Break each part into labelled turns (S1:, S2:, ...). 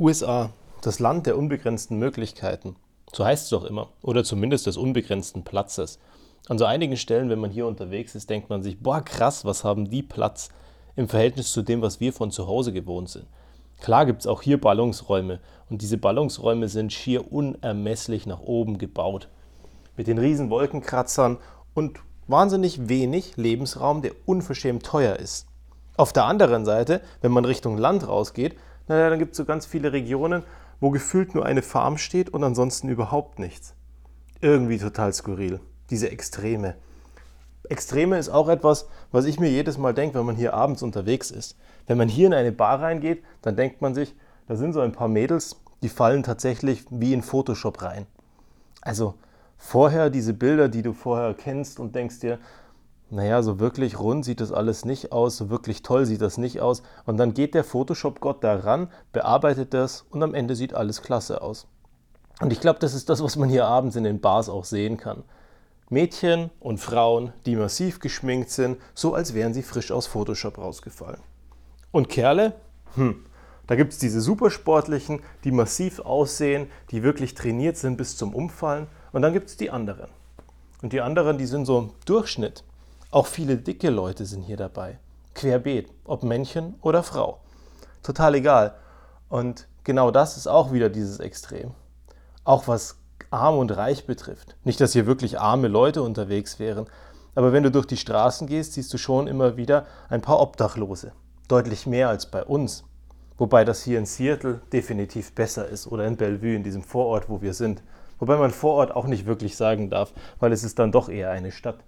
S1: USA, das Land der unbegrenzten Möglichkeiten. So heißt es doch immer. Oder zumindest des unbegrenzten Platzes. An so einigen Stellen, wenn man hier unterwegs ist, denkt man sich, boah, krass, was haben die Platz im Verhältnis zu dem, was wir von zu Hause gewohnt sind. Klar gibt es auch hier Ballungsräume und diese Ballungsräume sind schier unermesslich nach oben gebaut. Mit den riesen Wolkenkratzern und wahnsinnig wenig Lebensraum, der unverschämt teuer ist. Auf der anderen Seite, wenn man Richtung Land rausgeht, naja, dann gibt es so ganz viele Regionen, wo gefühlt nur eine Farm steht und ansonsten überhaupt nichts. Irgendwie total skurril. Diese Extreme. Extreme ist auch etwas, was ich mir jedes Mal denke, wenn man hier abends unterwegs ist. Wenn man hier in eine Bar reingeht, dann denkt man sich, da sind so ein paar Mädels, die fallen tatsächlich wie in Photoshop rein. Also vorher diese Bilder, die du vorher kennst und denkst dir, naja, so wirklich rund sieht das alles nicht aus, so wirklich toll sieht das nicht aus. Und dann geht der Photoshop-Gott da ran, bearbeitet das und am Ende sieht alles klasse aus. Und ich glaube, das ist das, was man hier abends in den Bars auch sehen kann. Mädchen und Frauen, die massiv geschminkt sind, so als wären sie frisch aus Photoshop rausgefallen. Und Kerle? Hm, da gibt es diese Supersportlichen, die massiv aussehen, die wirklich trainiert sind bis zum Umfallen. Und dann gibt es die anderen. Und die anderen, die sind so Durchschnitt. Auch viele dicke Leute sind hier dabei. Querbeet, ob Männchen oder Frau. Total egal. Und genau das ist auch wieder dieses Extrem. Auch was arm und reich betrifft. Nicht, dass hier wirklich arme Leute unterwegs wären, aber wenn du durch die Straßen gehst, siehst du schon immer wieder ein paar Obdachlose. Deutlich mehr als bei uns. Wobei das hier in Seattle definitiv besser ist oder in Bellevue, in diesem Vorort, wo wir sind. Wobei man Vorort auch nicht wirklich sagen darf, weil es ist dann doch eher eine Stadt.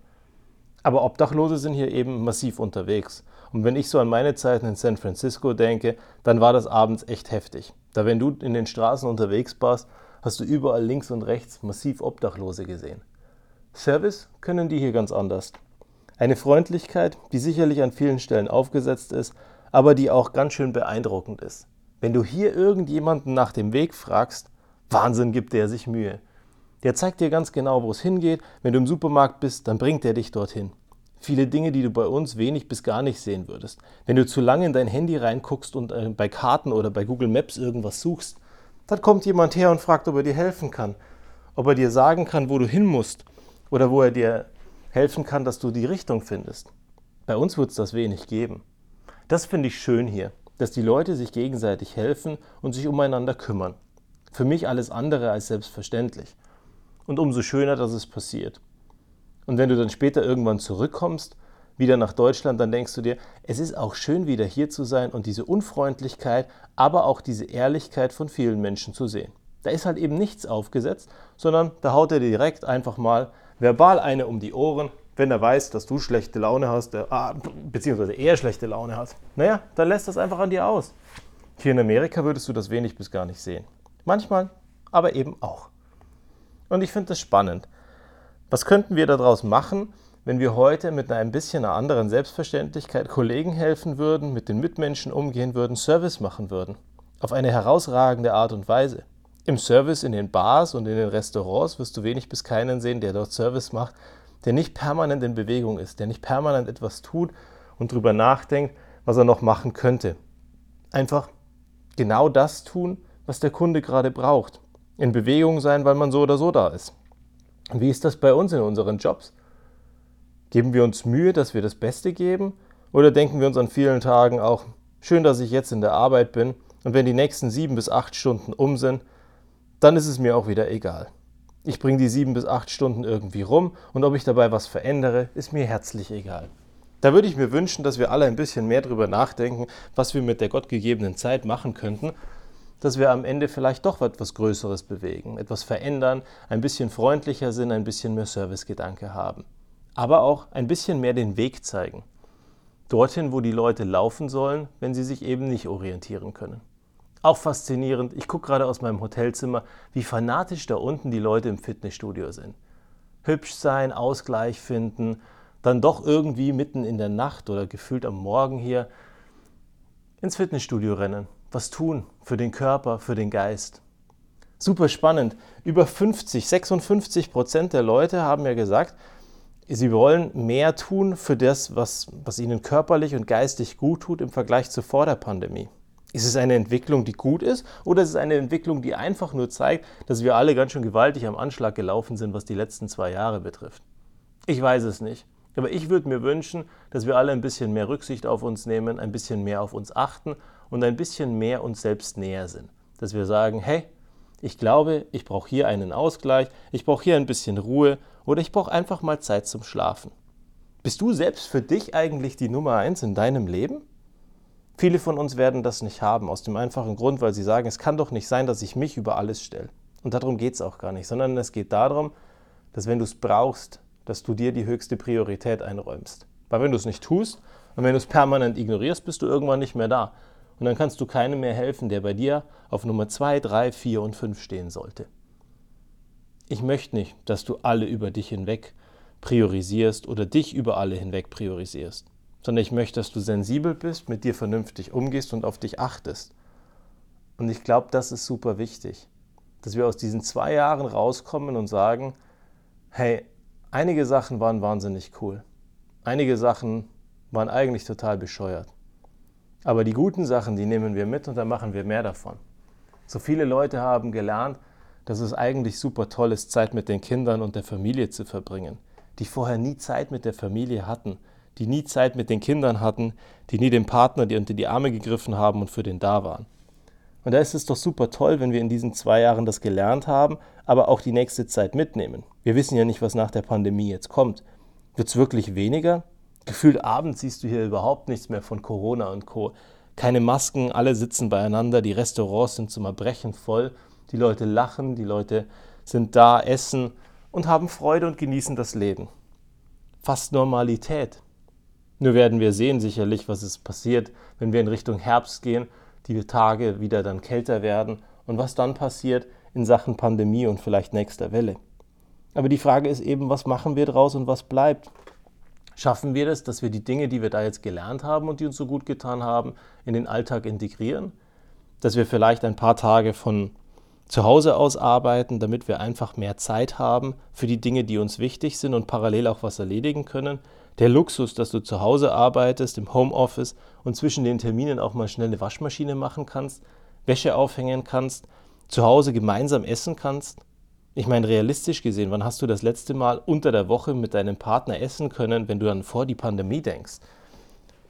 S1: Aber Obdachlose sind hier eben massiv unterwegs. Und wenn ich so an meine Zeiten in San Francisco denke, dann war das abends echt heftig. Da wenn du in den Straßen unterwegs warst, hast du überall links und rechts massiv Obdachlose gesehen. Service können die hier ganz anders. Eine Freundlichkeit, die sicherlich an vielen Stellen aufgesetzt ist, aber die auch ganz schön beeindruckend ist. Wenn du hier irgendjemanden nach dem Weg fragst, Wahnsinn gibt der sich Mühe. Der zeigt dir ganz genau, wo es hingeht. Wenn du im Supermarkt bist, dann bringt er dich dorthin. Viele Dinge, die du bei uns wenig bis gar nicht sehen würdest. Wenn du zu lange in dein Handy reinguckst und äh, bei Karten oder bei Google Maps irgendwas suchst, dann kommt jemand her und fragt, ob er dir helfen kann. Ob er dir sagen kann, wo du hin musst. Oder wo er dir helfen kann, dass du die Richtung findest. Bei uns wird es das wenig geben. Das finde ich schön hier, dass die Leute sich gegenseitig helfen und sich umeinander kümmern. Für mich alles andere als selbstverständlich und umso schöner, dass es passiert. Und wenn du dann später irgendwann zurückkommst, wieder nach Deutschland, dann denkst du dir, es ist auch schön, wieder hier zu sein und diese Unfreundlichkeit, aber auch diese Ehrlichkeit von vielen Menschen zu sehen. Da ist halt eben nichts aufgesetzt, sondern da haut er dir direkt einfach mal verbal eine um die Ohren, wenn er weiß, dass du schlechte Laune hast, äh, beziehungsweise er schlechte Laune hat. Naja, dann lässt das einfach an dir aus. Hier in Amerika würdest du das wenig bis gar nicht sehen. Manchmal, aber eben auch. Und ich finde das spannend. Was könnten wir daraus machen, wenn wir heute mit einer ein bisschen einer anderen Selbstverständlichkeit Kollegen helfen würden, mit den Mitmenschen umgehen würden, Service machen würden? Auf eine herausragende Art und Weise. Im Service in den Bars und in den Restaurants wirst du wenig bis keinen sehen, der dort Service macht, der nicht permanent in Bewegung ist, der nicht permanent etwas tut und darüber nachdenkt, was er noch machen könnte. Einfach genau das tun, was der Kunde gerade braucht in Bewegung sein, weil man so oder so da ist. Wie ist das bei uns in unseren Jobs? Geben wir uns Mühe, dass wir das Beste geben? Oder denken wir uns an vielen Tagen auch, schön, dass ich jetzt in der Arbeit bin und wenn die nächsten sieben bis acht Stunden um sind, dann ist es mir auch wieder egal. Ich bringe die sieben bis acht Stunden irgendwie rum und ob ich dabei was verändere, ist mir herzlich egal. Da würde ich mir wünschen, dass wir alle ein bisschen mehr darüber nachdenken, was wir mit der gottgegebenen Zeit machen könnten dass wir am Ende vielleicht doch etwas Größeres bewegen, etwas verändern, ein bisschen freundlicher sind, ein bisschen mehr Servicegedanke haben. Aber auch ein bisschen mehr den Weg zeigen. Dorthin, wo die Leute laufen sollen, wenn sie sich eben nicht orientieren können. Auch faszinierend, ich gucke gerade aus meinem Hotelzimmer, wie fanatisch da unten die Leute im Fitnessstudio sind. Hübsch sein, Ausgleich finden, dann doch irgendwie mitten in der Nacht oder gefühlt am Morgen hier ins Fitnessstudio rennen was tun für den Körper, für den Geist. Super spannend. Über 50, 56 Prozent der Leute haben ja gesagt, sie wollen mehr tun für das, was, was ihnen körperlich und geistig gut tut im Vergleich zu vor der Pandemie. Ist es eine Entwicklung, die gut ist, oder ist es eine Entwicklung, die einfach nur zeigt, dass wir alle ganz schön gewaltig am Anschlag gelaufen sind, was die letzten zwei Jahre betrifft? Ich weiß es nicht. Aber ich würde mir wünschen, dass wir alle ein bisschen mehr Rücksicht auf uns nehmen, ein bisschen mehr auf uns achten und ein bisschen mehr uns selbst näher sind. Dass wir sagen, hey, ich glaube, ich brauche hier einen Ausgleich, ich brauche hier ein bisschen Ruhe oder ich brauche einfach mal Zeit zum Schlafen. Bist du selbst für dich eigentlich die Nummer eins in deinem Leben? Viele von uns werden das nicht haben, aus dem einfachen Grund, weil sie sagen, es kann doch nicht sein, dass ich mich über alles stelle. Und darum geht es auch gar nicht, sondern es geht darum, dass wenn du es brauchst, dass du dir die höchste Priorität einräumst. Weil wenn du es nicht tust und wenn du es permanent ignorierst, bist du irgendwann nicht mehr da. Und dann kannst du keinem mehr helfen, der bei dir auf Nummer 2, 3, 4 und 5 stehen sollte. Ich möchte nicht, dass du alle über dich hinweg priorisierst oder dich über alle hinweg priorisierst sondern ich möchte, dass du sensibel bist, mit dir vernünftig umgehst und auf dich achtest. Und ich glaube, das ist super wichtig, dass wir aus diesen zwei Jahren rauskommen und sagen, hey, einige Sachen waren wahnsinnig cool. Einige Sachen waren eigentlich total bescheuert. Aber die guten Sachen, die nehmen wir mit und dann machen wir mehr davon. So viele Leute haben gelernt, dass es eigentlich super toll ist, Zeit mit den Kindern und der Familie zu verbringen, die vorher nie Zeit mit der Familie hatten, die nie Zeit mit den Kindern hatten, die nie dem Partner die unter die Arme gegriffen haben und für den da waren. Und da ist es doch super toll, wenn wir in diesen zwei Jahren das gelernt haben, aber auch die nächste Zeit mitnehmen. Wir wissen ja nicht, was nach der Pandemie jetzt kommt. Wird es wirklich weniger? Gefühlt abends siehst du hier überhaupt nichts mehr von Corona und Co. Keine Masken, alle sitzen beieinander, die Restaurants sind zum Erbrechen voll, die Leute lachen, die Leute sind da, essen und haben Freude und genießen das Leben. Fast Normalität. Nur werden wir sehen sicherlich, was es passiert, wenn wir in Richtung Herbst gehen, die Tage wieder dann kälter werden und was dann passiert in Sachen Pandemie und vielleicht nächster Welle. Aber die Frage ist eben, was machen wir draus und was bleibt? Schaffen wir das, dass wir die Dinge, die wir da jetzt gelernt haben und die uns so gut getan haben, in den Alltag integrieren? Dass wir vielleicht ein paar Tage von zu Hause aus arbeiten, damit wir einfach mehr Zeit haben für die Dinge, die uns wichtig sind und parallel auch was erledigen können? der Luxus, dass du zu Hause arbeitest, im Homeoffice und zwischen den Terminen auch mal schnell eine Waschmaschine machen kannst, Wäsche aufhängen kannst, zu Hause gemeinsam essen kannst. Ich meine, realistisch gesehen, wann hast du das letzte Mal unter der Woche mit deinem Partner essen können, wenn du dann vor die Pandemie denkst?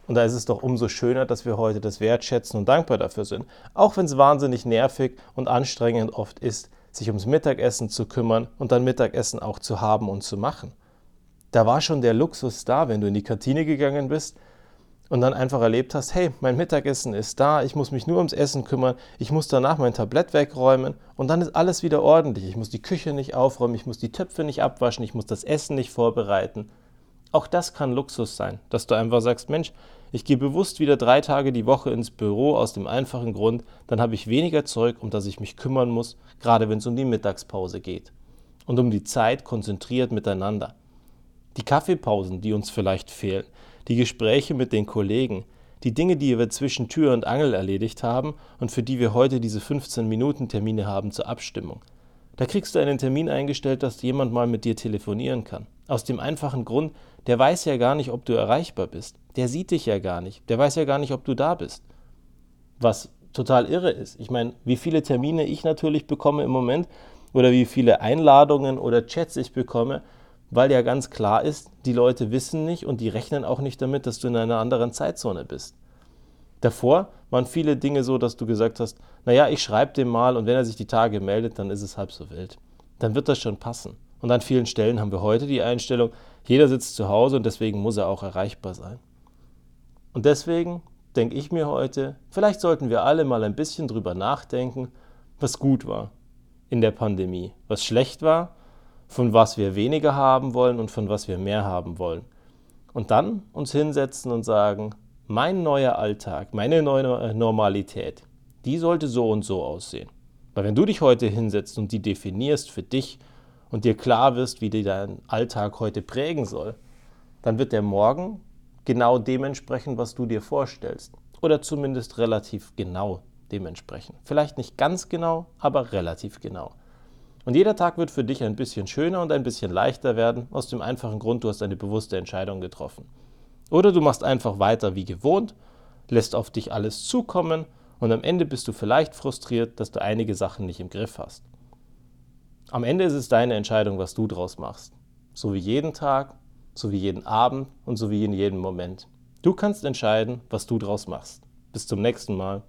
S1: Und da ist es doch umso schöner, dass wir heute das wertschätzen und dankbar dafür sind. Auch wenn es wahnsinnig nervig und anstrengend oft ist, sich ums Mittagessen zu kümmern und dann Mittagessen auch zu haben und zu machen da war schon der Luxus da, wenn du in die Kantine gegangen bist und dann einfach erlebt hast, hey, mein Mittagessen ist da, ich muss mich nur ums Essen kümmern, ich muss danach mein Tablett wegräumen und dann ist alles wieder ordentlich. Ich muss die Küche nicht aufräumen, ich muss die Töpfe nicht abwaschen, ich muss das Essen nicht vorbereiten. Auch das kann Luxus sein, dass du einfach sagst, Mensch, ich gehe bewusst wieder drei Tage die Woche ins Büro aus dem einfachen Grund, dann habe ich weniger Zeug, um das ich mich kümmern muss, gerade wenn es um die Mittagspause geht. Und um die Zeit konzentriert miteinander. Die Kaffeepausen, die uns vielleicht fehlen, die Gespräche mit den Kollegen, die Dinge, die wir zwischen Tür und Angel erledigt haben und für die wir heute diese 15-Minuten-Termine haben zur Abstimmung. Da kriegst du einen Termin eingestellt, dass jemand mal mit dir telefonieren kann. Aus dem einfachen Grund, der weiß ja gar nicht, ob du erreichbar bist. Der sieht dich ja gar nicht. Der weiß ja gar nicht, ob du da bist. Was total irre ist. Ich meine, wie viele Termine ich natürlich bekomme im Moment oder wie viele Einladungen oder Chats ich bekomme, weil ja ganz klar ist, die Leute wissen nicht und die rechnen auch nicht damit, dass du in einer anderen Zeitzone bist. Davor waren viele Dinge so, dass du gesagt hast, naja, ich schreibe dem mal und wenn er sich die Tage meldet, dann ist es halb so wild. Dann wird das schon passen. Und an vielen Stellen haben wir heute die Einstellung, jeder sitzt zu Hause und deswegen muss er auch erreichbar sein. Und deswegen denke ich mir heute, vielleicht sollten wir alle mal ein bisschen drüber nachdenken, was gut war in der Pandemie, was schlecht war von was wir weniger haben wollen und von was wir mehr haben wollen. Und dann uns hinsetzen und sagen, mein neuer Alltag, meine neue Normalität, die sollte so und so aussehen. Weil wenn du dich heute hinsetzt und die definierst für dich und dir klar wirst, wie dir dein Alltag heute prägen soll, dann wird der morgen genau dementsprechend, was du dir vorstellst. Oder zumindest relativ genau dementsprechend. Vielleicht nicht ganz genau, aber relativ genau. Und jeder Tag wird für dich ein bisschen schöner und ein bisschen leichter werden, aus dem einfachen Grund, du hast eine bewusste Entscheidung getroffen. Oder du machst einfach weiter wie gewohnt, lässt auf dich alles zukommen Und am Ende bist du vielleicht frustriert, dass du einige Sachen nicht im Griff hast. Am Ende ist es deine Entscheidung, was du draus machst. So wie jeden Tag, so wie jeden Abend und so wie in jedem Moment. Du kannst entscheiden, was du draus machst. Bis zum nächsten Mal.